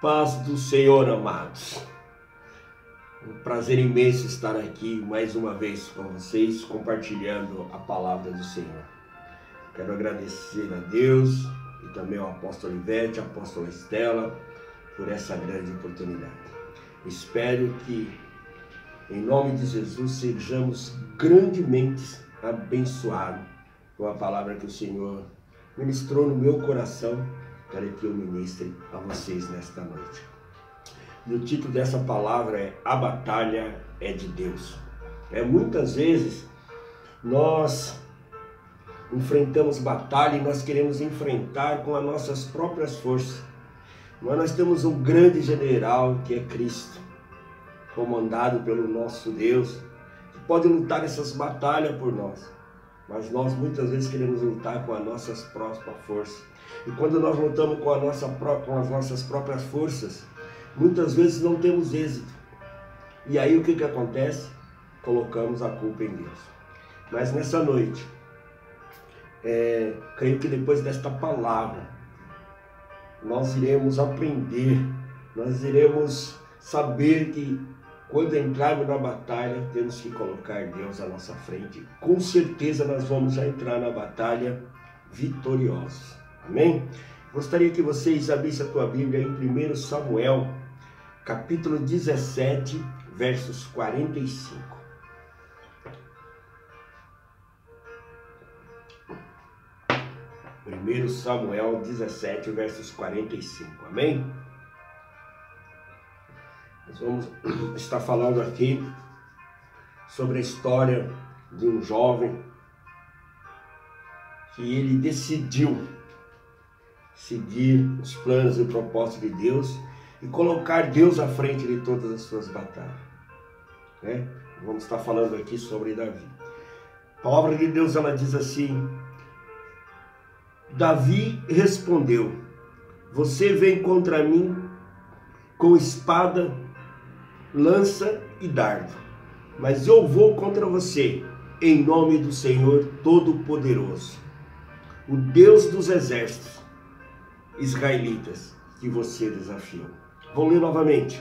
Paz do Senhor, amados. Um prazer imenso estar aqui mais uma vez com vocês, compartilhando a palavra do Senhor. Quero agradecer a Deus e também ao apóstolo Ivete, apóstolo Estela, por essa grande oportunidade. Espero que, em nome de Jesus, sejamos grandemente abençoados com a palavra que o Senhor ministrou no meu coração para que eu ministre a vocês nesta noite. E o título dessa palavra é A Batalha é de Deus. É muitas vezes nós enfrentamos batalha e nós queremos enfrentar com as nossas próprias forças. Mas nós temos um grande general que é Cristo, comandado pelo nosso Deus, que pode lutar essas batalhas por nós. Mas nós muitas vezes queremos lutar com as nossas próprias forças. E quando nós lutamos com, a nossa, com as nossas próprias forças, muitas vezes não temos êxito. E aí o que, que acontece? Colocamos a culpa em Deus. Mas nessa noite, é, creio que depois desta palavra, nós iremos aprender, nós iremos saber que quando entrarmos na batalha, temos que colocar Deus à nossa frente. Com certeza nós vamos entrar na batalha vitoriosos. Amém? Gostaria que vocês abrissem a tua Bíblia em 1 Samuel, capítulo 17, versos 45. Primeiro Samuel 17, versos 45. Amém? Nós vamos estar falando aqui sobre a história de um jovem que ele decidiu seguir os planos e o propósito de Deus e colocar Deus à frente de todas as suas batalhas. Né? Vamos estar falando aqui sobre Davi. A palavra de Deus ela diz assim: Davi respondeu: Você vem contra mim com espada, lança e dardo, mas eu vou contra você em nome do Senhor Todo-Poderoso, o Deus dos exércitos israelitas que você desafiou. Vou ler novamente.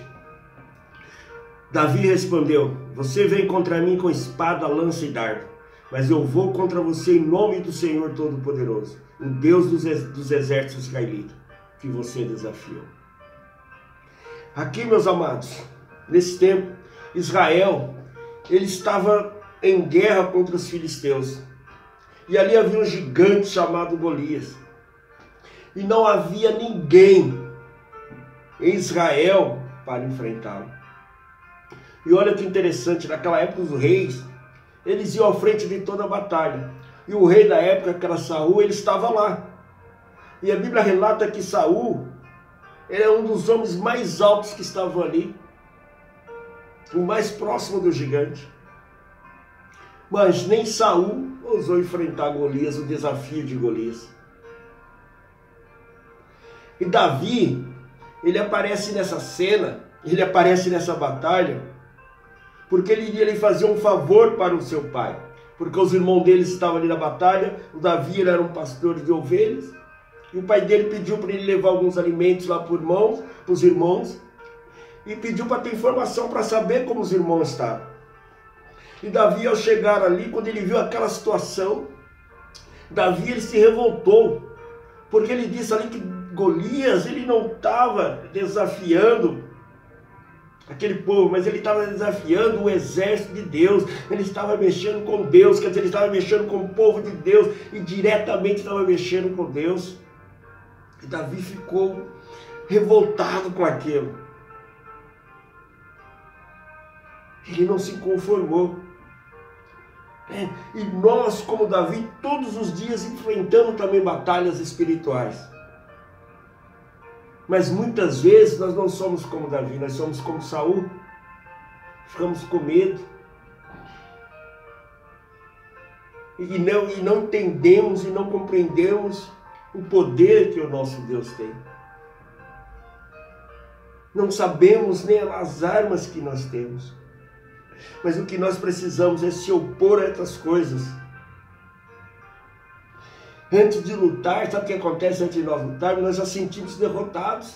Davi respondeu: Você vem contra mim com espada, lança e dardo, mas eu vou contra você em nome do Senhor Todo-Poderoso, o Deus dos, dos exércitos israelitas que você desafiou. Aqui, meus amados, nesse tempo, Israel ele estava em guerra contra os filisteus. E ali havia um gigante chamado Golias e não havia ninguém em Israel para enfrentá-lo. E olha que interessante, naquela época os reis, eles iam à frente de toda a batalha. E o rei da época, que era Saul, ele estava lá. E a Bíblia relata que Saul era um dos homens mais altos que estavam ali, o mais próximo do gigante. Mas nem Saul ousou enfrentar Golias, o desafio de Golias. E Davi, ele aparece nessa cena, ele aparece nessa batalha, porque ele iria lhe fazer um favor para o seu pai. Porque os irmãos dele estavam ali na batalha, o Davi era um pastor de ovelhas, e o pai dele pediu para ele levar alguns alimentos lá para os irmãos, para os irmãos, e pediu para ter informação para saber como os irmãos estavam. E Davi, ao chegar ali, quando ele viu aquela situação, Davi ele se revoltou, porque ele disse ali que Golias, ele não estava desafiando aquele povo, mas ele estava desafiando o exército de Deus, ele estava mexendo com Deus, quer dizer, ele estava mexendo com o povo de Deus e diretamente estava mexendo com Deus. E Davi ficou revoltado com aquilo. Ele não se conformou. É, e nós, como Davi, todos os dias enfrentamos também batalhas espirituais. Mas muitas vezes nós não somos como Davi, nós somos como Saul. Ficamos com medo. E não, e não entendemos e não compreendemos o poder que o nosso Deus tem. Não sabemos nem as armas que nós temos. Mas o que nós precisamos é se opor a essas coisas Antes de lutar, sabe o que acontece antes de nós lutarmos? Nós já sentimos derrotados.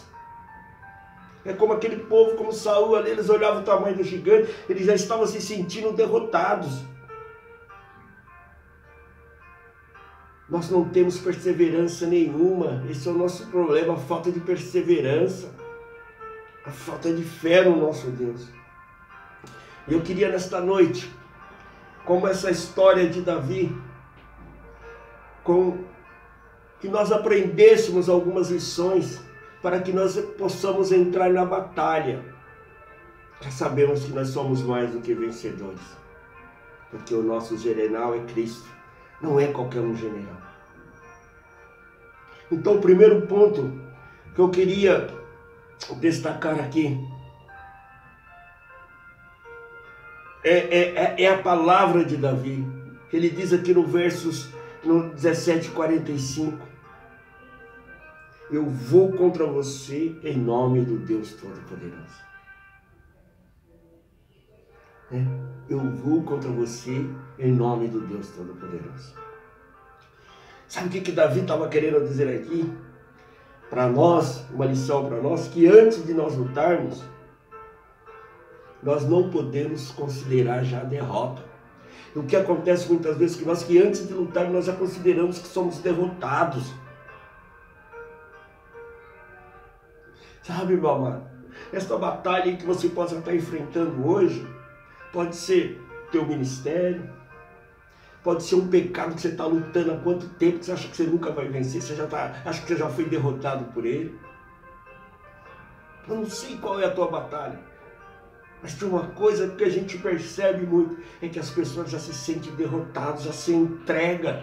É como aquele povo, como Saul, ali, eles olhavam o tamanho do gigante, eles já estavam se sentindo derrotados. Nós não temos perseverança nenhuma. Esse é o nosso problema, a falta de perseverança, a falta de fé no nosso Deus. Eu queria nesta noite, como essa história de Davi, com que nós aprendêssemos algumas lições para que nós possamos entrar na batalha. Já sabemos que nós somos mais do que vencedores, porque o nosso general é Cristo, não é qualquer um general. Então, o primeiro ponto que eu queria destacar aqui é, é, é, é a palavra de Davi. Ele diz aqui no versos no 17:45 eu vou contra você em nome do Deus Todo-Poderoso. É, eu vou contra você em nome do Deus Todo-Poderoso. Sabe o que, que Davi estava querendo dizer aqui? Para nós, uma lição para nós, que antes de nós lutarmos, nós não podemos considerar já derrota. O que acontece muitas vezes é que nós que antes de lutar nós já consideramos que somos derrotados. Sabe, meu amado? Esta batalha que você possa estar enfrentando hoje pode ser teu ministério, pode ser um pecado que você está lutando há quanto tempo que você acha que você nunca vai vencer, você já tá, acha que você já foi derrotado por ele. Eu não sei qual é a tua batalha. Mas tem uma coisa que a gente percebe muito, é que as pessoas já se sentem derrotadas, já se entregam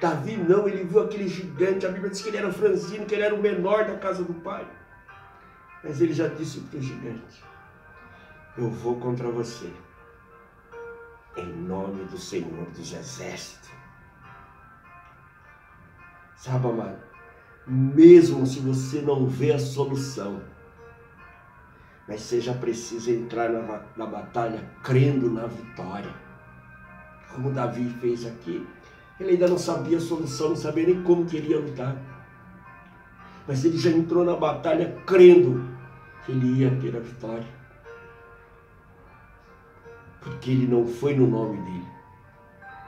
Davi não, ele viu aquele gigante, a Bíblia diz que ele era franzino, que ele era o menor da casa do pai. Mas ele já disse para o gigante: Eu vou contra você, em nome do Senhor dos Exércitos. Sabe, amado, mesmo se você não vê a solução, mas você já precisa entrar na, na batalha crendo na vitória, como Davi fez aqui. Ele ainda não sabia a solução, não sabia nem como queria lutar. Mas ele já entrou na batalha crendo que ele ia ter a vitória. Porque ele não foi no nome dele.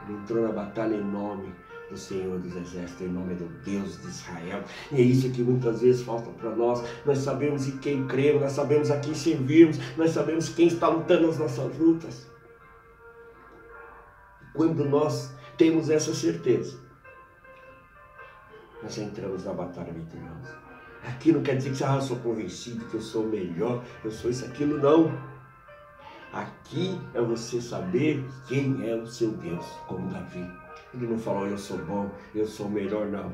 Ele entrou na batalha em nome do Senhor dos Exércitos, em nome do Deus de Israel. E é isso que muitas vezes falta para nós. Nós sabemos em quem cremos, nós sabemos a quem servimos, nós sabemos quem está lutando as nossas lutas. Quando nós temos essa certeza, nós entramos na batalha vitoriosa. Aqui não quer dizer que ah, eu sou convencido que eu sou melhor, eu sou isso, aquilo, não. Aqui é você saber quem é o seu Deus, como Davi. Ele não falou, eu sou bom, eu sou melhor, não.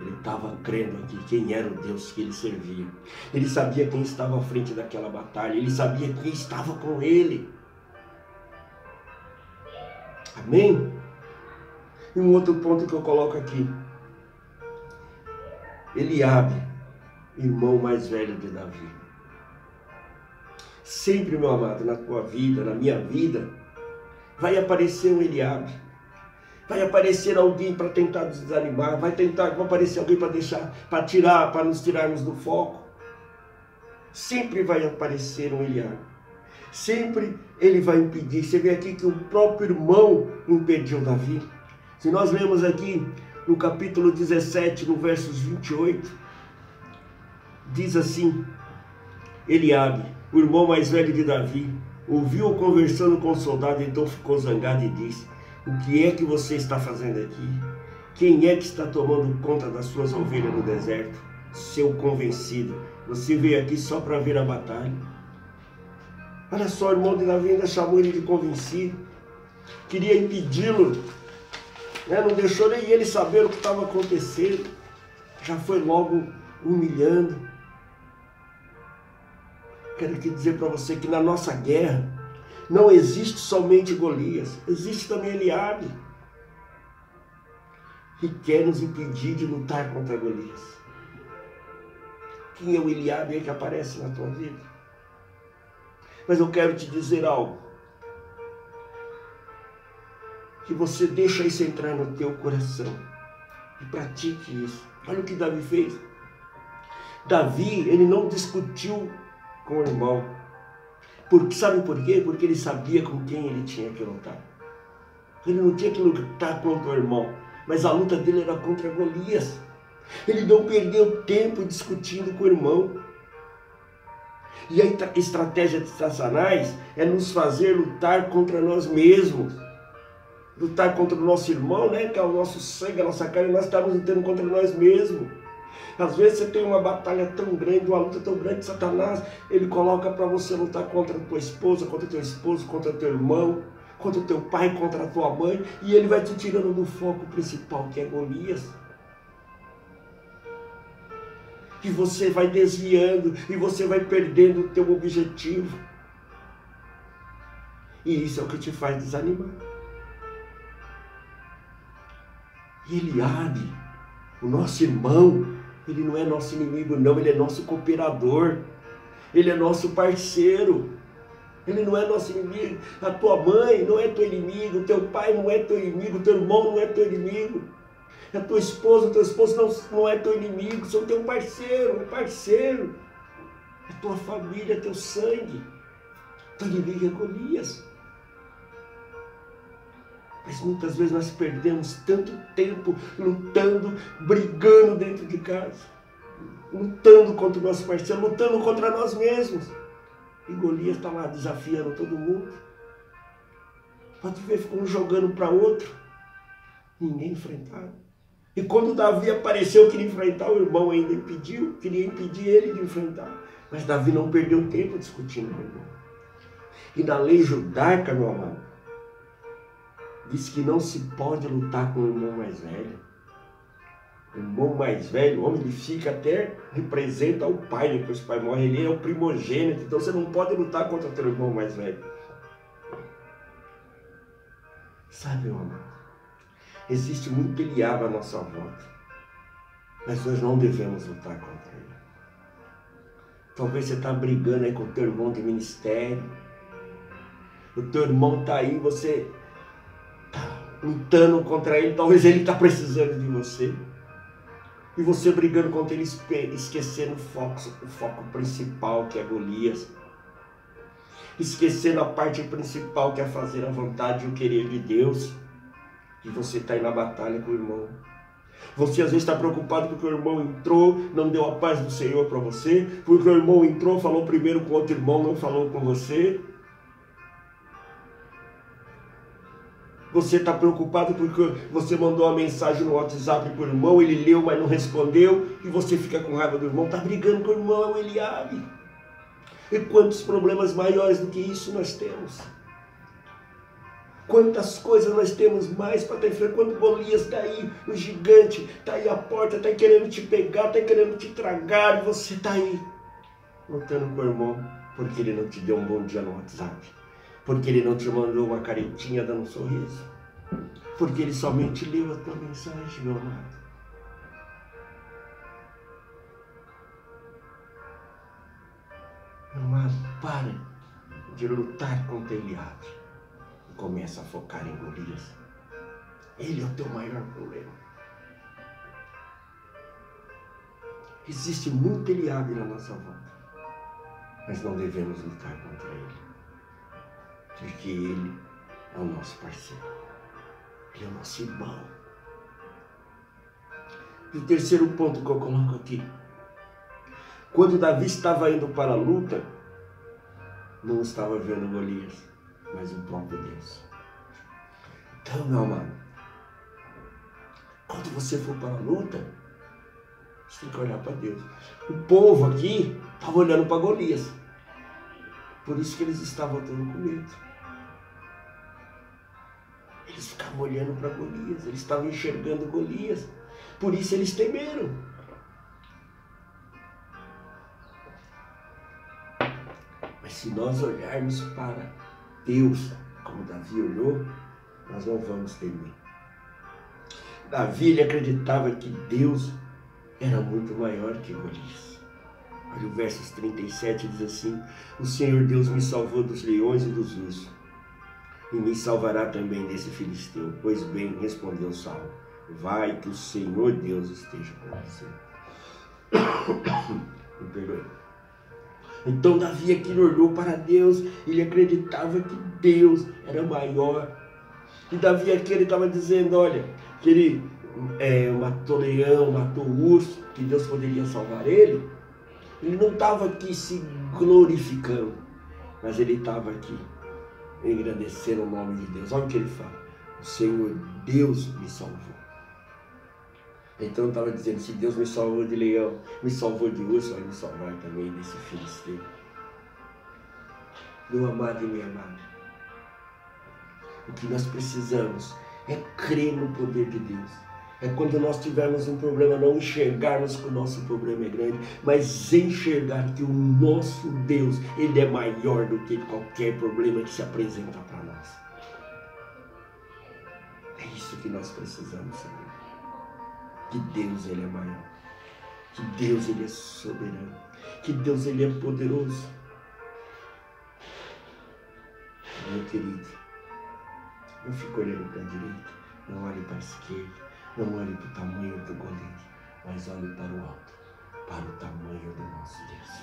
Ele estava crendo aqui quem era o Deus que ele servia. Ele sabia quem estava à frente daquela batalha, ele sabia quem estava com ele. Amém? E um outro ponto que eu coloco aqui. Eliabe, irmão mais velho de Davi. Sempre, meu amado, na tua vida, na minha vida, vai aparecer um Eliabe. Vai aparecer alguém para tentar desanimar, vai tentar, vai aparecer alguém para deixar, para tirar, para nos tirarmos do foco. Sempre vai aparecer um Eliabe. Sempre ele vai impedir. Você vê aqui que o próprio irmão impediu Davi. Se nós lemos aqui no capítulo 17, no versos 28, diz assim: Eliabe, o irmão mais velho de Davi, ouviu-o conversando com o soldado, então ficou zangado e disse: O que é que você está fazendo aqui? Quem é que está tomando conta das suas ovelhas no deserto? Seu convencido, você veio aqui só para ver a batalha. Olha só, o irmão de Davi ainda chamou ele de convencido, queria impedi-lo né? não deixou nem ele saber o que estava acontecendo, já foi logo humilhando. Quero aqui dizer para você que na nossa guerra não existe somente Golias, existe também Eliabe, que quer nos impedir de lutar contra Golias. Quem é o Eliabe aí que aparece na tua vida? Mas eu quero te dizer algo que você deixa isso entrar no teu coração e pratique isso. Olha o que Davi fez. Davi, ele não discutiu com o irmão. Porque, sabe por quê? Porque ele sabia com quem ele tinha que lutar. Ele não tinha que lutar contra o irmão, mas a luta dele era contra Golias. Ele não perdeu tempo discutindo com o irmão. E a estratégia de Satanás é nos fazer lutar contra nós mesmos. Lutar contra o nosso irmão, né? que é o nosso sangue, a nossa carne, nós estamos lutando contra nós mesmos. Às vezes você tem uma batalha tão grande, uma luta tão grande, Satanás, ele coloca para você lutar contra a tua esposa, contra teu esposo, contra teu irmão, contra teu pai, contra a tua mãe, e ele vai te tirando do foco principal, que é Golias. E você vai desviando, e você vai perdendo o teu objetivo. E isso é o que te faz desanimar. E Eliabe, o nosso irmão, ele não é nosso inimigo, não, ele é nosso cooperador. Ele é nosso parceiro. Ele não é nosso inimigo. A tua mãe não é teu inimigo, teu pai não é teu inimigo, teu irmão não é teu inimigo. A tua esposa, teu esposo não, não é teu inimigo, são teu parceiro, é parceiro. É tua família, é teu sangue. Teu inimigo é Golias. Mas muitas vezes nós perdemos tanto tempo lutando, brigando dentro de casa, lutando contra o nosso parceiro, lutando contra nós mesmos. E Golias está lá desafiando todo mundo. Pode ver, um jogando para outro. Ninguém enfrentava. E quando Davi apareceu, queria enfrentar, o irmão ainda impediu, queria impedir ele de enfrentar. Mas Davi não perdeu tempo discutindo com o irmão. E na lei judaica, meu amado, diz que não se pode lutar com o irmão mais velho. O irmão mais velho, o homem, ele fica até, representa o pai, depois o pai morre, ele é o primogênito, então você não pode lutar contra o teu irmão mais velho. Sabe, meu amado, existe muito Eliabe à nossa volta, mas nós não devemos lutar contra ele. Talvez você está brigando aí com o teu irmão de ministério, o teu irmão está aí, você lutando contra ele, talvez ele está precisando de você. E você brigando contra ele, esquecendo o foco, o foco principal que é Golias. Esquecendo a parte principal que é fazer a vontade e o querer de Deus. E você está aí na batalha com o irmão. Você às vezes está preocupado porque o irmão entrou, não deu a paz do Senhor para você, porque o irmão entrou, falou primeiro com outro irmão, não falou com você. Você está preocupado porque você mandou uma mensagem no WhatsApp para o irmão, ele leu, mas não respondeu, e você fica com raiva do irmão, está brigando com o irmão, ele abre. E quantos problemas maiores do que isso nós temos? Quantas coisas nós temos mais para estar enfrentando? Quando Golias está aí, o gigante, está aí a porta, está querendo te pegar, está querendo te tragar, e você está aí lutando com o irmão, porque ele não te deu um bom dia no WhatsApp porque ele não te mandou uma caretinha dando um sorriso, porque ele somente leu a tua mensagem, meu amado. Meu amado, para de lutar contra Eliabe e começa a focar em Golias. Ele é o teu maior problema. Existe muito Eliabe na nossa volta, mas não devemos lutar contra ele porque Ele é o nosso parceiro, Ele é o nosso irmão. E o terceiro ponto que eu coloco aqui, quando Davi estava indo para a luta, não estava vendo Golias, mas o próprio Deus. Então, meu amado, quando você for para a luta, você tem que olhar para Deus. O povo aqui estava olhando para Golias. Por isso que eles estavam tendo com medo. Eles ficavam olhando para Golias, eles estavam enxergando Golias. Por isso eles temeram. Mas se nós olharmos para Deus, como Davi olhou, nós não vamos temer. Davi acreditava que Deus era muito maior que Golias. Olha o versos 37 diz assim: O Senhor Deus me salvou dos leões e dos ursos, e me salvará também desse filisteu. Pois bem, respondeu Saul: Vai que o Senhor Deus esteja com você. perdoei. Então Davi aqui olhou para Deus, ele acreditava que Deus era maior. E Davi aqui ele estava dizendo, olha, que ele é, matou leão, matou urso, que Deus poderia salvar ele. Ele não estava aqui se glorificando, mas ele estava aqui engrandecendo o nome de Deus. Olha o que ele fala. O Senhor Deus me salvou. Então estava dizendo, se Deus me salvou de leão, me salvou de urso, vai me salvar também desse filisteu. Meu amado e minha amada, o que nós precisamos é crer no poder de Deus. É quando nós tivermos um problema, não enxergarmos que o nosso problema é grande, mas enxergar que o nosso Deus, Ele é maior do que qualquer problema que se apresenta para nós. É isso que nós precisamos saber que Deus ele é maior, que Deus ele é soberano, que Deus ele é poderoso. Meu querido, não fique olhando para a direita, não olhe para a esquerda, não olhe para o tamanho do goleiro, mas olhe para o alto, para o tamanho do nosso Deus.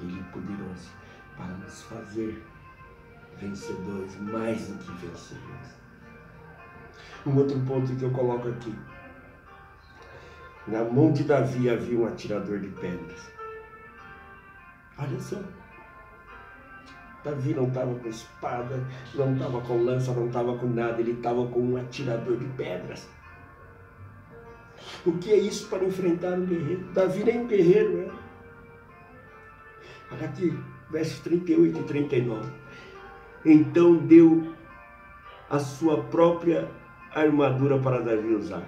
Ele é poderoso para nos fazer vencedores, mais do que vencedores. Um outro ponto que eu coloco aqui. Na mão de Davi havia um atirador de pedras. Olha só. Davi não estava com espada, não estava com lança, não estava com nada, ele estava com um atirador de pedras. O que é isso para enfrentar um guerreiro? Davi nem um guerreiro era. Olha aqui, versos 38 e 39. Então deu a sua própria armadura para Davi usar.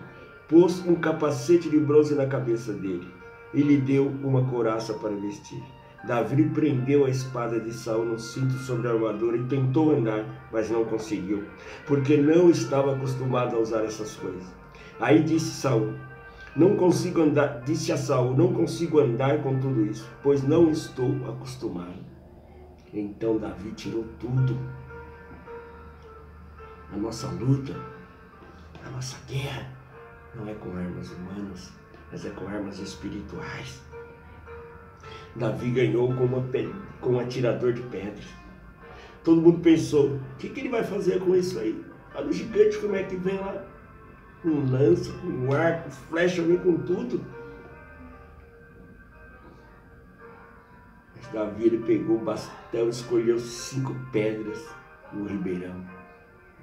Pôs um capacete de bronze na cabeça dele e lhe deu uma couraça para vestir. Davi prendeu a espada de Saul no cinto sobre a armadura e tentou andar, mas não conseguiu, porque não estava acostumado a usar essas coisas. Aí disse Saul: Não consigo andar, disse a Saul: Não consigo andar com tudo isso, pois não estou acostumado. Então Davi tirou tudo. A nossa luta a nossa guerra não é com armas humanas, mas é com armas espirituais. Davi ganhou com, um atirador de pedras. Todo mundo pensou: o que, que ele vai fazer com isso aí? Olha o gigante como é que vem lá. Com lança, com arco, flecha, vem com tudo. Mas Davi ele pegou o bastão, escolheu cinco pedras no ribeirão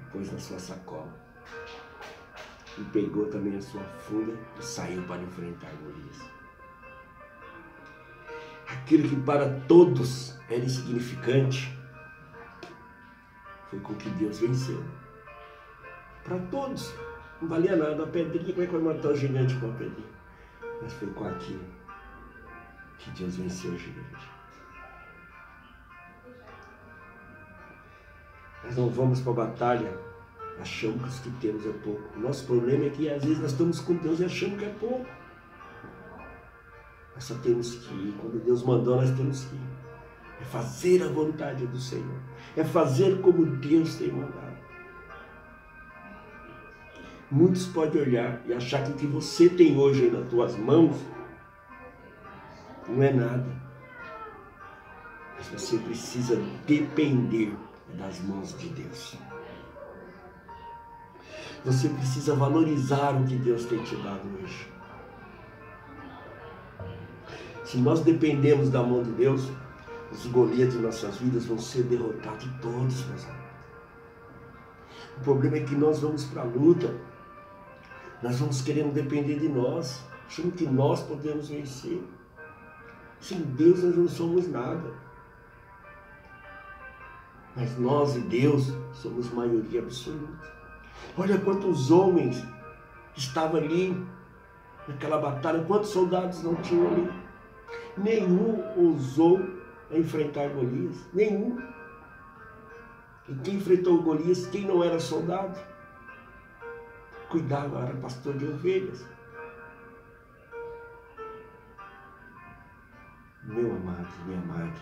e pôs na sua sacola e pegou também a sua funda e saiu para enfrentar Golias. Aquilo que para todos era insignificante foi com que Deus venceu. Para todos, não valia nada. A pedrinha, como é que vai matar o gigante com a pedrinha? Mas foi com aquilo que Deus venceu o gigante. Nós não vamos para a batalha achamos que temos é pouco. O nosso problema é que às vezes nós estamos com Deus e achamos que é pouco. Nós só temos que ir. Quando Deus mandou, nós temos que ir. É fazer a vontade do Senhor. É fazer como Deus tem mandado. Muitos podem olhar e achar que o que você tem hoje nas tuas mãos não é nada. Mas você precisa depender das mãos de Deus. Você precisa valorizar o que Deus tem te dado hoje. Se nós dependemos da mão de Deus, os Golias de nossas vidas vão ser derrotados todos, meus amigos. O problema é que nós vamos para a luta, nós vamos querendo depender de nós, achando que nós podemos vencer. Sem Deus nós não somos nada. Mas nós e Deus somos maioria absoluta. Olha quantos homens estavam ali naquela batalha, quantos soldados não tinham ali. Nenhum ousou enfrentar Golias, nenhum. E quem enfrentou Golias, quem não era soldado, cuidava, era pastor de ovelhas. Meu amado, minha amada,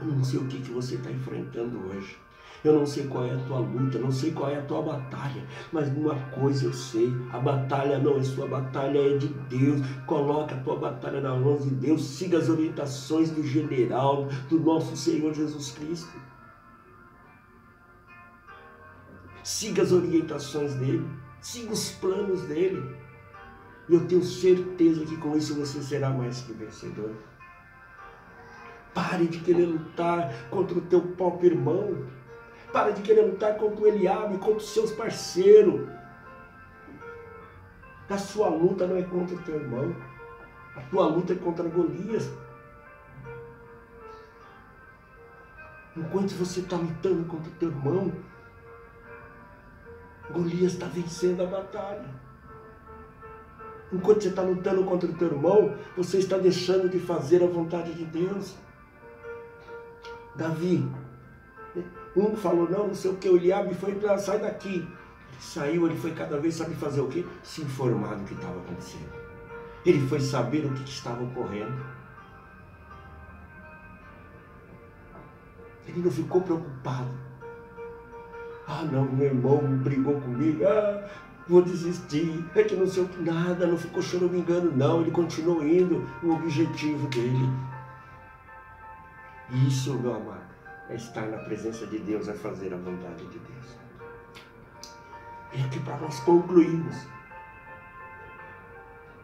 eu não sei o que, que você está enfrentando hoje. Eu não sei qual é a tua luta, não sei qual é a tua batalha, mas uma coisa eu sei: a batalha não é sua batalha, é de Deus. Coloca a tua batalha nas mãos de Deus, siga as orientações do general, do nosso Senhor Jesus Cristo. Siga as orientações dele, siga os planos dele. E eu tenho certeza que com isso você será mais que vencedor. Pare de querer lutar contra o teu próprio irmão. Para de querer lutar contra o Eliabe, contra os seus parceiros. A sua luta não é contra o teu irmão. A tua luta é contra Golias. Enquanto você está lutando contra o teu irmão, Golias está vencendo a batalha. Enquanto você está lutando contra o teu irmão, você está deixando de fazer a vontade de Deus. Davi, um falou, não, não sei o que, o Eliabe foi para sai daqui. Saiu, ele foi cada vez, sabe fazer o quê? Se informar do que estava acontecendo. Ele foi saber o que estava ocorrendo. Ele não ficou preocupado. Ah, não, meu irmão brigou comigo. Ah, vou desistir. É que não sei o que, nada, não ficou engano, não. Ele continuou indo no objetivo dele. Isso, meu amado, é estar na presença de Deus, é fazer a vontade de Deus. E aqui para nós concluirmos,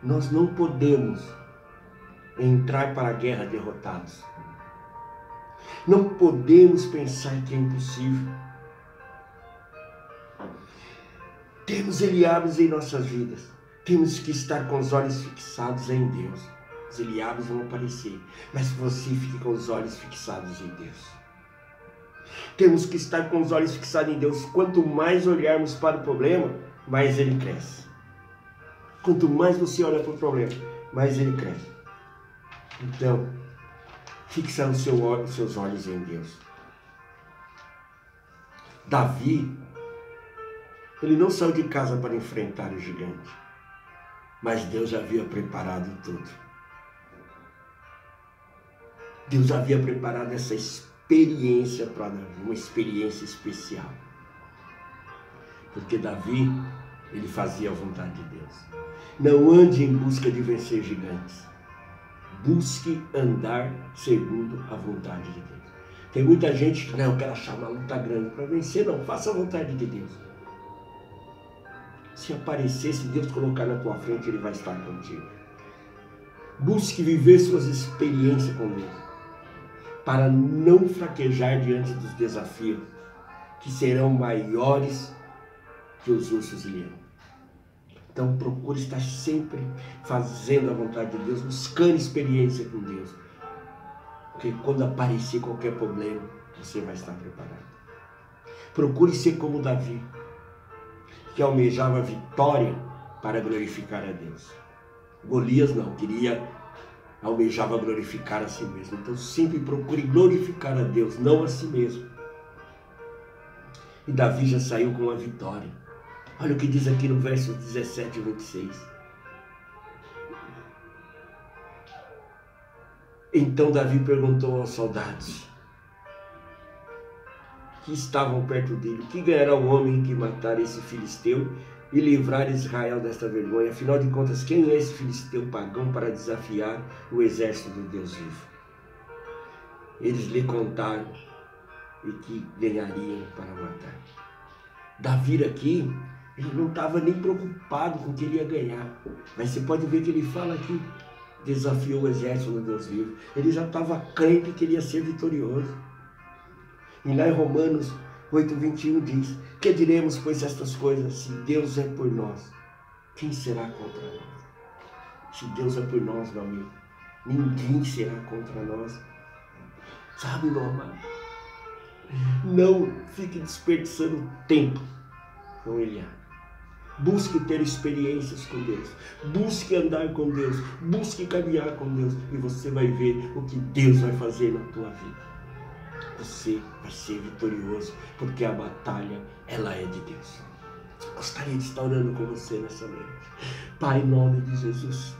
nós não podemos entrar para a guerra derrotados. Não podemos pensar que é impossível. Temos Eliabes em nossas vidas. Temos que estar com os olhos fixados em Deus. Os Eliabes vão aparecer, mas você fique com os olhos fixados em Deus. Temos que estar com os olhos fixados em Deus. Quanto mais olharmos para o problema, mais ele cresce. Quanto mais você olha para o problema, mais ele cresce. Então, fixa os seu, seus olhos em Deus. Davi, ele não saiu de casa para enfrentar o gigante, mas Deus havia preparado tudo. Deus havia preparado essa experiência para Davi, uma experiência especial. Porque Davi, ele fazia a vontade de Deus. Não ande em busca de vencer gigantes. Busque andar segundo a vontade de Deus. Tem muita gente que, não, eu quero achar uma luta grande para vencer. Não, faça a vontade de Deus. Se aparecer, se Deus colocar na tua frente, Ele vai estar contigo. Busque viver suas experiências com Deus para não fraquejar diante dos desafios que serão maiores que os ursos leão. Então procure estar sempre fazendo a vontade de Deus, buscando experiência com Deus. Porque quando aparecer qualquer problema, você vai estar preparado. Procure ser como Davi, que almejava vitória para glorificar a Deus. Golias não, queria almejava glorificar a si mesmo. Então sempre procure glorificar a Deus, não a si mesmo. E Davi já saiu com a vitória. Olha o que diz aqui no verso 17 e 26. Então Davi perguntou aos soldados que estavam perto dele: Que ganhará o homem que matar esse filisteu e livrar Israel desta vergonha. Afinal de contas, quem é esse filisteu pagão para desafiar o exército do Deus vivo? Eles lhe contaram e que ganhariam para matar. Davi aqui, ele não estava nem preocupado com o que ele ia ganhar. Mas você pode ver que ele fala aqui, desafiou o exército do Deus vivo. Ele já estava crente que ele ia ser vitorioso. E lá em Romanos 8,21 diz: Que diremos, pois, estas coisas? Se Deus é por nós, quem será contra nós? Se Deus é por nós, meu amigo, ninguém será contra nós. Sabe, meu amado? Não fique desperdiçando tempo com Ele. Busque ter experiências com Deus. Busque andar com Deus. Busque caminhar com Deus. E você vai ver o que Deus vai fazer na tua vida você vai ser vitorioso, porque a batalha, ela é de Deus. Gostaria de estar orando com você nessa noite. Pai, em nome de Jesus.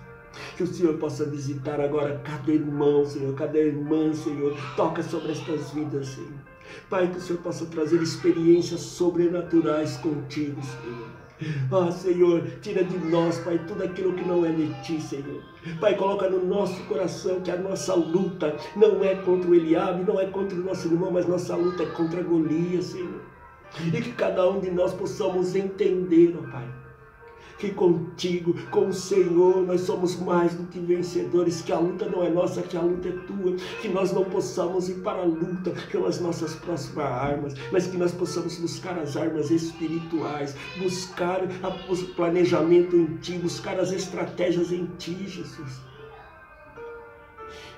Que o Senhor possa visitar agora cada irmão, Senhor, cada irmã, Senhor. Toca sobre estas vidas, Senhor. Pai, que o Senhor possa trazer experiências sobrenaturais contigo, Senhor. Ah, Senhor, tira de nós, Pai, tudo aquilo que não é de Ti, Senhor. Pai, coloca no nosso coração que a nossa luta não é contra o Eliabe, não é contra o nosso irmão, mas nossa luta é contra Golias, Senhor. E que cada um de nós possamos entender, ó Pai, que contigo, com o Senhor, nós somos mais do que vencedores, que a luta não é nossa, que a luta é tua, que nós não possamos ir para a luta com as nossas próximas armas, mas que nós possamos buscar as armas espirituais, buscar o planejamento em ti, buscar as estratégias em ti, Jesus.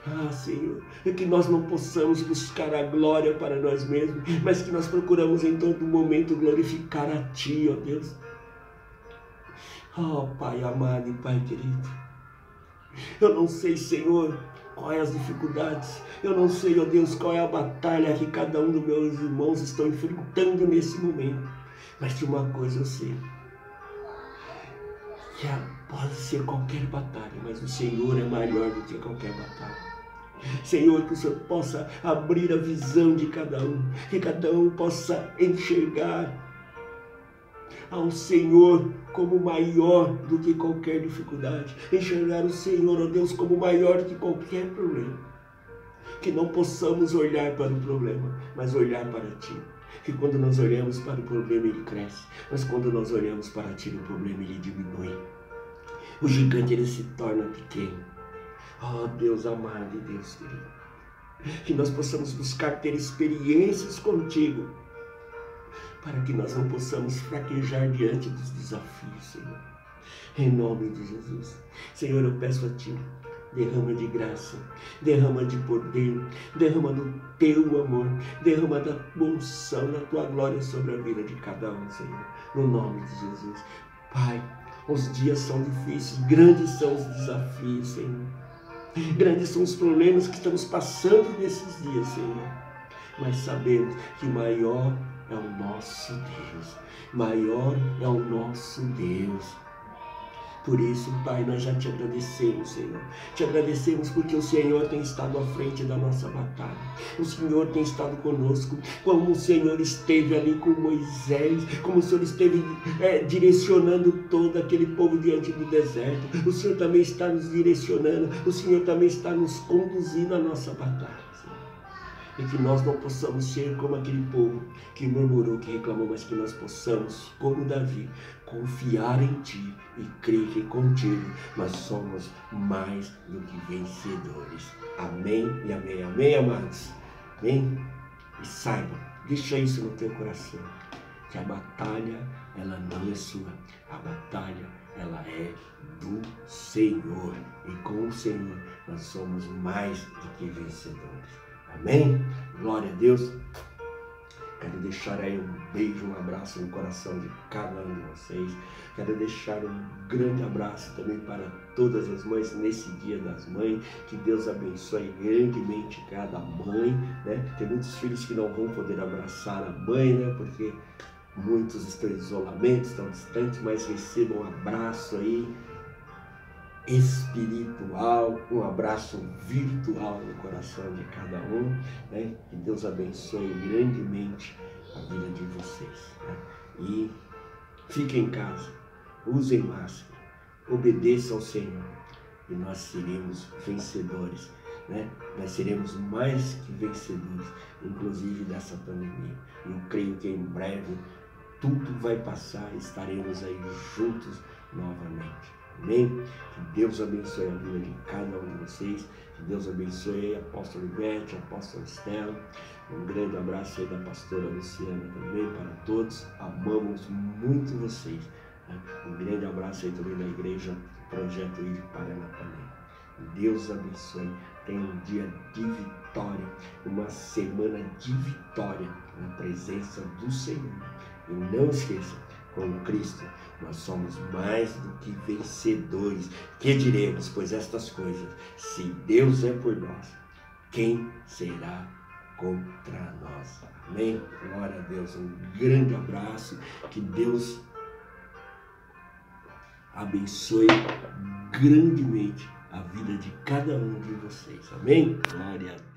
Ah, Senhor, é que nós não possamos buscar a glória para nós mesmos, mas que nós procuramos em todo momento glorificar a Ti, ó Deus. Oh, Pai amado e Pai querido, eu não sei, Senhor, quais é as dificuldades, eu não sei, ó oh Deus, qual é a batalha que cada um dos meus irmãos estão enfrentando nesse momento, mas de uma coisa eu sei, que pode ser qualquer batalha, mas o Senhor é maior do que qualquer batalha. Senhor, que o Senhor possa abrir a visão de cada um, que cada um possa enxergar ao Senhor como maior do que qualquer dificuldade, enxergar o Senhor, ó Deus, como maior do que qualquer problema. Que não possamos olhar para o problema, mas olhar para Ti. Que quando nós olhamos para o problema, ele cresce, mas quando nós olhamos para Ti, o problema ele diminui. O gigante ele se torna pequeno. Oh Deus amado e Deus querido. Que nós possamos buscar ter experiências contigo para que nós não possamos fraquejar diante dos desafios, Senhor. Em nome de Jesus. Senhor, eu peço a Ti, derrama de graça, derrama de poder, derrama do Teu amor, derrama da unção, da Tua glória sobre a vida de cada um, Senhor. No nome de Jesus. Pai, os dias são difíceis, grandes são os desafios, Senhor. Grandes são os problemas que estamos passando nesses dias, Senhor. Mas sabemos que maior é o nosso Deus. Maior é o nosso Deus. Por isso, Pai, nós já te agradecemos, Senhor. Te agradecemos porque o Senhor tem estado à frente da nossa batalha. O Senhor tem estado conosco, como o Senhor esteve ali com Moisés, como o Senhor esteve é, direcionando todo aquele povo diante do deserto. O Senhor também está nos direcionando, o Senhor também está nos conduzindo à nossa batalha e que nós não possamos ser como aquele povo que murmurou, que reclamou, mas que nós possamos, como Davi, confiar em Ti e crer que contigo nós somos mais do que vencedores. Amém e amém. Amém, amados? Amém? E saiba, deixa isso no teu coração, que a batalha, ela não é sua, a batalha, ela é do Senhor. E com o Senhor nós somos mais do que vencedores. Amém? Glória a Deus. Quero deixar aí um beijo, um abraço no coração de cada um de vocês. Quero deixar um grande abraço também para todas as mães nesse Dia das Mães. Que Deus abençoe grandemente cada mãe. Né? Tem muitos filhos que não vão poder abraçar a mãe, né? porque muitos estão em isolamento, estão distantes, mas recebam um abraço aí espiritual, um abraço virtual no coração de cada um, né? Que Deus abençoe grandemente a vida de vocês. Né? E fiquem em casa, usem máscara, obedeçam ao Senhor e nós seremos vencedores. Né? Nós seremos mais que vencedores, inclusive dessa pandemia. Eu creio que em breve tudo vai passar e estaremos aí juntos novamente. Amém? Que Deus abençoe a vida de cada um de vocês. Que Deus abençoe a apóstola Ivete, a apóstola Estela. Um grande abraço aí da pastora Luciana também para todos. Amamos muito vocês. Né? Um grande abraço aí também da igreja Projeto Ir Paranapanema. Deus abençoe. Tenha um dia de vitória, uma semana de vitória na presença do Senhor. E não esqueça, com Cristo nós somos mais do que vencedores. Que diremos, pois estas coisas, se Deus é por nós, quem será contra nós? Amém? Glória a Deus. Um grande abraço. Que Deus abençoe grandemente a vida de cada um de vocês. Amém? Glória a Deus.